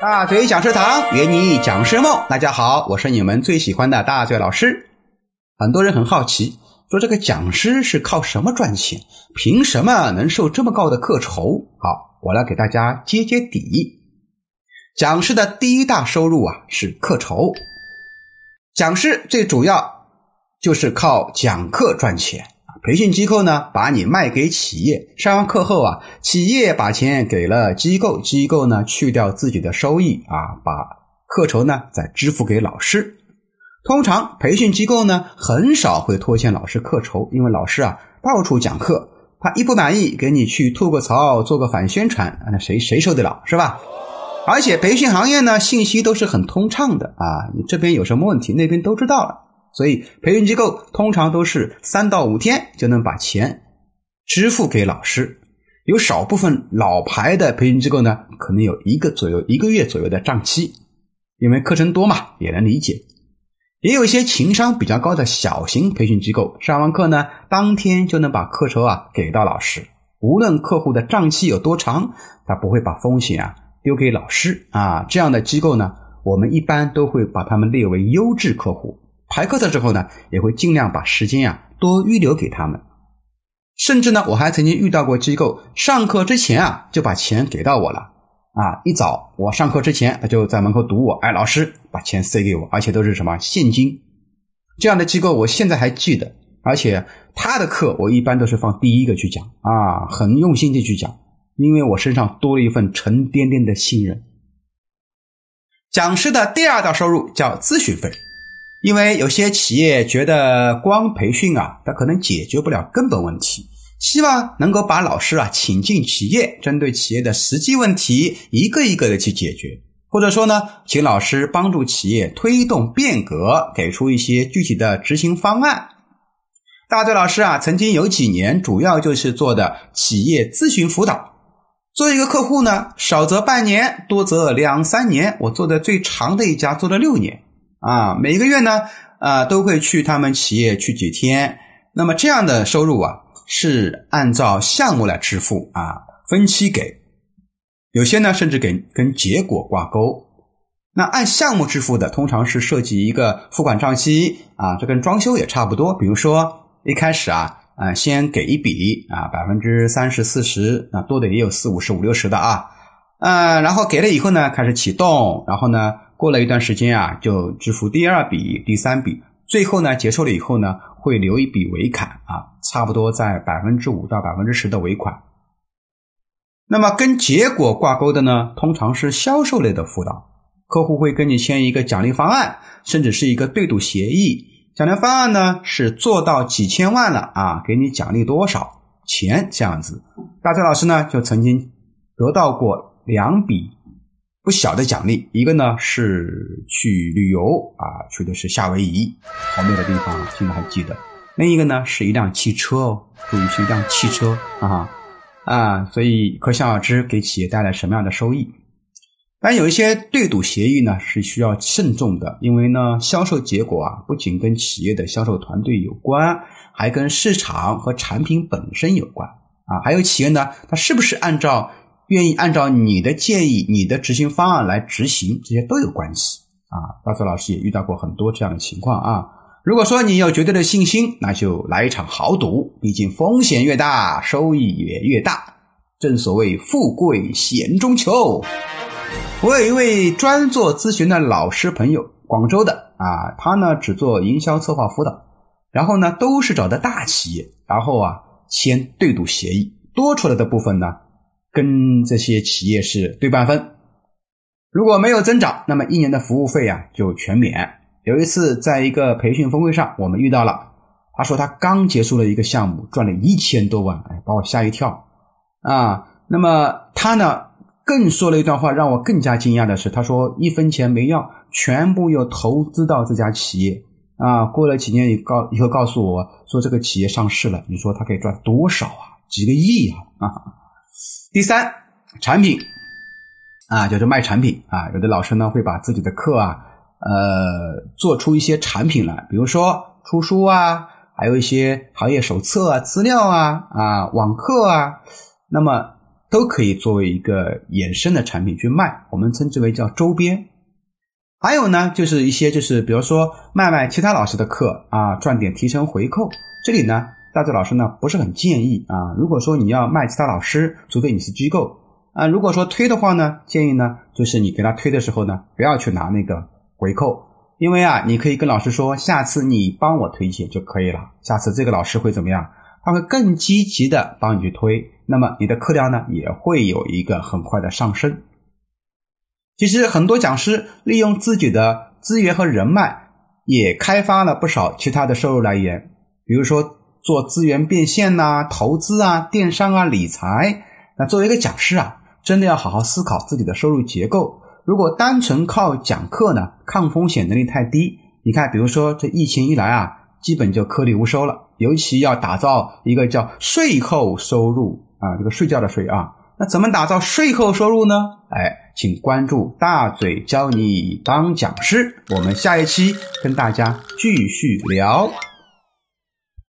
大嘴讲师堂，圆你讲师梦。大家好，我是你们最喜欢的大嘴老师。很多人很好奇，说这个讲师是靠什么赚钱？凭什么能收这么高的课酬？好，我来给大家揭揭底。讲师的第一大收入啊是课酬。讲师最主要就是靠讲课赚钱。培训机构呢，把你卖给企业，上完课后啊，企业把钱给了机构，机构呢去掉自己的收益啊，把课酬呢再支付给老师。通常培训机构呢很少会拖欠老师课酬，因为老师啊到处讲课，他一不满意给你去吐个槽，做个反宣传，那谁谁受得了是吧？而且培训行业呢信息都是很通畅的啊，你这边有什么问题，那边都知道了。所以，培训机构通常都是三到五天就能把钱支付给老师。有少部分老牌的培训机构呢，可能有一个左右、一个月左右的账期，因为课程多嘛，也能理解。也有一些情商比较高的小型培训机构，上完课呢，当天就能把课酬啊给到老师。无论客户的账期有多长，他不会把风险啊丢给老师啊。这样的机构呢，我们一般都会把他们列为优质客户。排课的时候呢，也会尽量把时间啊多预留给他们。甚至呢，我还曾经遇到过机构上课之前啊就把钱给到我了啊，一早我上课之前他就在门口堵我，哎，老师把钱塞给我，而且都是什么现金。这样的机构我现在还记得，而且他的课我一般都是放第一个去讲啊，很用心的去讲，因为我身上多了一份沉甸甸的信任。讲师的第二道收入叫咨询费。因为有些企业觉得光培训啊，它可能解决不了根本问题，希望能够把老师啊请进企业，针对企业的实际问题一个一个的去解决，或者说呢，请老师帮助企业推动变革，给出一些具体的执行方案。大嘴老师啊，曾经有几年主要就是做的企业咨询辅导，做一个客户呢，少则半年，多则两三年，我做的最长的一家做了六年。啊，每个月呢，啊，都会去他们企业去几天。那么这样的收入啊，是按照项目来支付啊，分期给。有些呢，甚至给跟结果挂钩。那按项目支付的，通常是设计一个付款账期啊，这跟装修也差不多。比如说一开始啊，啊，先给一笔啊，百分之三十、四十，那多的也有四五十、五六十的啊，嗯，然后给了以后呢，开始启动，然后呢。过了一段时间啊，就支付第二笔、第三笔，最后呢结束了以后呢，会留一笔尾款啊，差不多在百分之五到百分之十的尾款。那么跟结果挂钩的呢，通常是销售类的辅导，客户会跟你签一个奖励方案，甚至是一个对赌协议。奖励方案呢是做到几千万了啊，给你奖励多少钱这样子。大崔老师呢就曾经得到过两笔。不小的奖励，一个呢是去旅游啊，去的是夏威夷，好美的地方，现在还记得。另一个呢是一辆汽车哦，注意是一辆汽车啊啊，所以可想而知给企业带来什么样的收益。但有一些对赌协议呢是需要慎重的，因为呢销售结果啊不仅跟企业的销售团队有关，还跟市场和产品本身有关啊。还有企业呢，它是不是按照？愿意按照你的建议、你的执行方案来执行，这些都有关系啊。大泽老师也遇到过很多这样的情况啊。如果说你有绝对的信心，那就来一场豪赌，毕竟风险越大，收益也越大。正所谓富贵险中求。我有一位专做咨询的老师朋友，广州的啊，他呢只做营销策划辅导，然后呢都是找的大企业，然后啊签对赌协议，多出来的部分呢。跟这些企业是对半分，如果没有增长，那么一年的服务费啊就全免。有一次在一个培训峰会上，我们遇到了，他说他刚结束了一个项目，赚了一千多万，哎，把我吓一跳啊。那么他呢更说了一段话，让我更加惊讶的是，他说一分钱没要，全部又投资到这家企业啊。过了几年以告以后告诉我说这个企业上市了，你说他可以赚多少啊？几个亿啊啊！第三，产品啊，就是卖产品啊。有的老师呢会把自己的课啊，呃，做出一些产品来，比如说出书啊，还有一些行业手册啊、资料啊啊、网课啊。那么都可以作为一个衍生的产品去卖，我们称之为叫周边。还有呢，就是一些就是比如说卖卖其他老师的课啊，赚点提成回扣。这里呢，大嘴老师呢不是很建议啊。如果说你要卖其他老师，除非你是机构啊。如果说推的话呢，建议呢就是你给他推的时候呢，不要去拿那个回扣，因为啊，你可以跟老师说，下次你帮我推荐就可以了。下次这个老师会怎么样？他会更积极的帮你去推，那么你的课量呢也会有一个很快的上升。其实很多讲师利用自己的资源和人脉，也开发了不少其他的收入来源，比如说做资源变现呐、投资啊、电商啊、理财。那作为一个讲师啊，真的要好好思考自己的收入结构。如果单纯靠讲课呢，抗风险能力太低。你看，比如说这疫情一来啊，基本就颗粒无收了。尤其要打造一个叫税后收入啊，这个睡觉的睡啊。那怎么打造税后收入呢？哎，请关注大嘴教你当讲师，我们下一期跟大家继续聊。